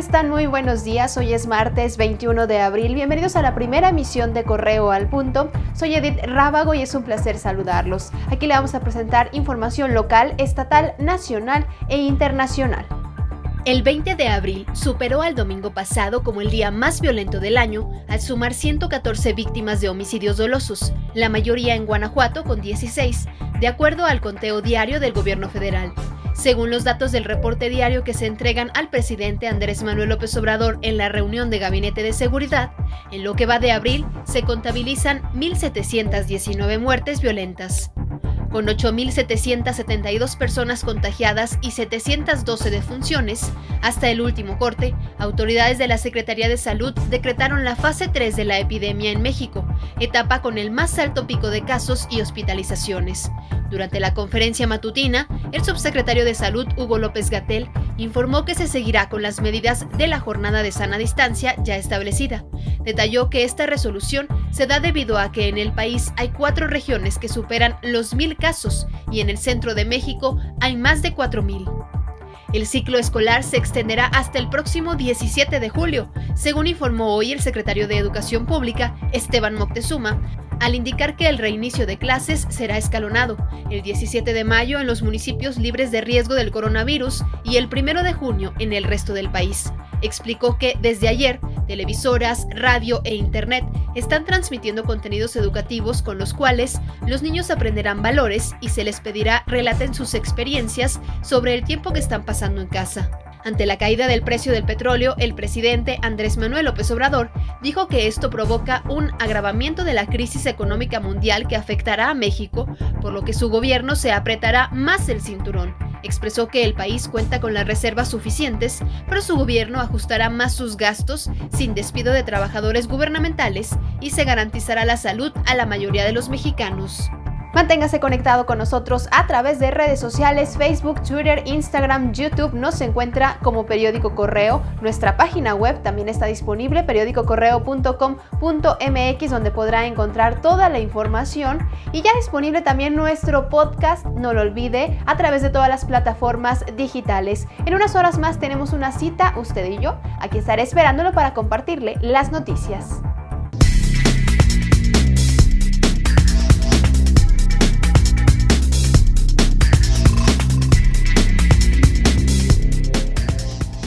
están? Muy buenos días. Hoy es martes 21 de abril. Bienvenidos a la primera emisión de Correo al Punto. Soy Edith Rábago y es un placer saludarlos. Aquí le vamos a presentar información local, estatal, nacional e internacional. El 20 de abril superó al domingo pasado como el día más violento del año, al sumar 114 víctimas de homicidios dolosos, la mayoría en Guanajuato con 16, de acuerdo al conteo diario del gobierno federal. Según los datos del reporte diario que se entregan al presidente Andrés Manuel López Obrador en la reunión de Gabinete de Seguridad, en lo que va de abril se contabilizan 1.719 muertes violentas. Con 8.772 personas contagiadas y 712 defunciones, hasta el último corte, autoridades de la Secretaría de Salud decretaron la fase 3 de la epidemia en México, etapa con el más alto pico de casos y hospitalizaciones. Durante la conferencia matutina, el subsecretario de Salud, Hugo López Gatel, informó que se seguirá con las medidas de la jornada de sana distancia ya establecida. Detalló que esta resolución se da debido a que en el país hay cuatro regiones que superan los mil casos y en el centro de México hay más de cuatro mil. El ciclo escolar se extenderá hasta el próximo 17 de julio, según informó hoy el secretario de Educación Pública, Esteban Moctezuma, al indicar que el reinicio de clases será escalonado, el 17 de mayo en los municipios libres de riesgo del coronavirus y el 1 de junio en el resto del país. Explicó que desde ayer, televisoras, radio e internet están transmitiendo contenidos educativos con los cuales los niños aprenderán valores y se les pedirá relaten sus experiencias sobre el tiempo que están pasando en casa. Ante la caída del precio del petróleo, el presidente Andrés Manuel López Obrador dijo que esto provoca un agravamiento de la crisis económica mundial que afectará a México, por lo que su gobierno se apretará más el cinturón. Expresó que el país cuenta con las reservas suficientes, pero su gobierno ajustará más sus gastos sin despido de trabajadores gubernamentales y se garantizará la salud a la mayoría de los mexicanos. Manténgase conectado con nosotros a través de redes sociales, Facebook, Twitter, Instagram, YouTube. Nos encuentra como Periódico Correo. Nuestra página web también está disponible, periódicocorreo.com.mx, donde podrá encontrar toda la información. Y ya disponible también nuestro podcast, no lo olvide, a través de todas las plataformas digitales. En unas horas más tenemos una cita, usted y yo. Aquí estaré esperándolo para compartirle las noticias.